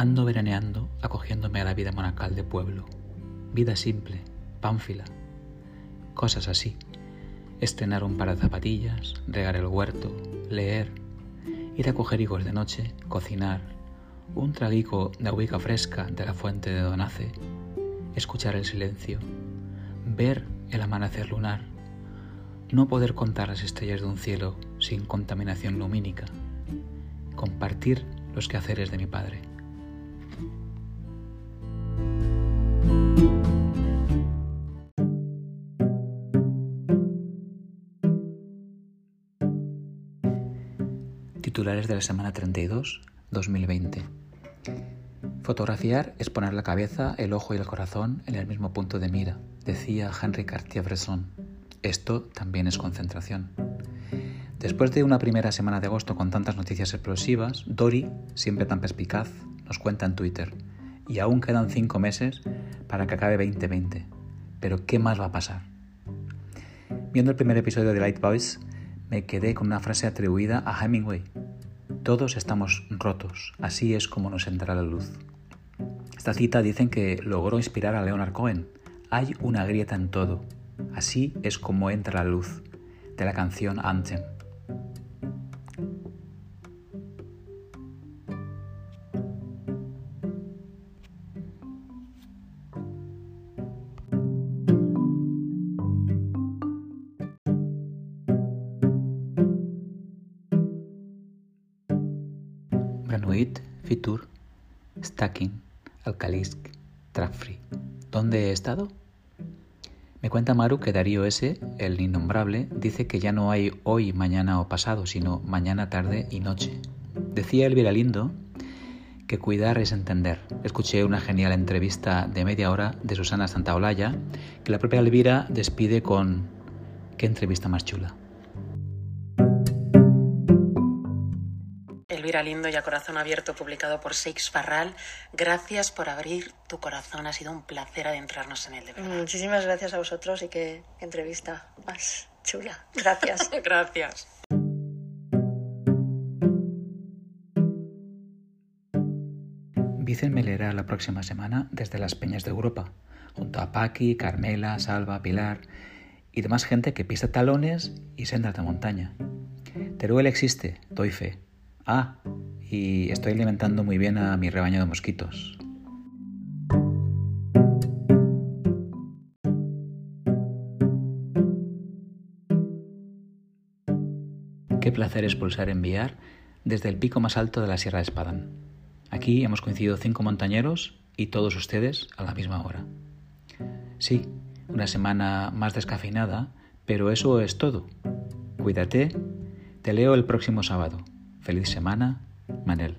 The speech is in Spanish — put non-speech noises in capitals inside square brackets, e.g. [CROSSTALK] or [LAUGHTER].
Ando veraneando, acogiéndome a la vida monacal de pueblo. Vida simple, pánfila. Cosas así. Estrenar un par de zapatillas, regar el huerto, leer, ir a coger higos de noche, cocinar, un traguico de agüica fresca de la fuente de Donace, escuchar el silencio, ver el amanecer lunar, no poder contar las estrellas de un cielo sin contaminación lumínica, compartir los quehaceres de mi padre. Titulares de la semana 32, 2020. Fotografiar es poner la cabeza, el ojo y el corazón en el mismo punto de mira, decía Henri Cartier-Bresson. Esto también es concentración. Después de una primera semana de agosto con tantas noticias explosivas, Dori, siempre tan perspicaz, nos cuenta en Twitter. Y aún quedan cinco meses para que acabe 2020. Pero ¿qué más va a pasar? Viendo el primer episodio de Light Boys, me quedé con una frase atribuida a Hemingway. Todos estamos rotos, así es como nos entra la luz. Esta cita dicen que logró inspirar a Leonard Cohen. Hay una grieta en todo, así es como entra la luz, de la canción Anthem. Granuit, Fitur, Stacking, Alkalisk, Trapfree. ¿Dónde he estado? Me cuenta Maru que Darío S., el innombrable, dice que ya no hay hoy, mañana o pasado, sino mañana, tarde y noche. Decía Elvira Lindo que cuidar es entender. Escuché una genial entrevista de media hora de Susana Santaolalla que la propia Elvira despide con ¿qué entrevista más chula? Elvira Lindo y a Corazón Abierto, publicado por Seix Barral. Gracias por abrir tu corazón. Ha sido un placer adentrarnos en él, de verdad. Muchísimas gracias a vosotros y qué entrevista más chula. Gracias. [LAUGHS] Gracias. Vicen me leerá la próxima semana desde las Peñas de Europa, junto a Paqui, Carmela, Salva, Pilar y demás gente que pisa talones y sendas de montaña. Teruel existe, doy fe. Ah, y estoy alimentando muy bien a mi rebaño de mosquitos. Qué placer es pulsar enviar desde el pico más alto de la Sierra de Espadán. Aquí hemos coincidido cinco montañeros y todos ustedes a la misma hora. Sí, una semana más descafeinada, pero eso es todo. Cuídate, te leo el próximo sábado. Feliz semana, Manel.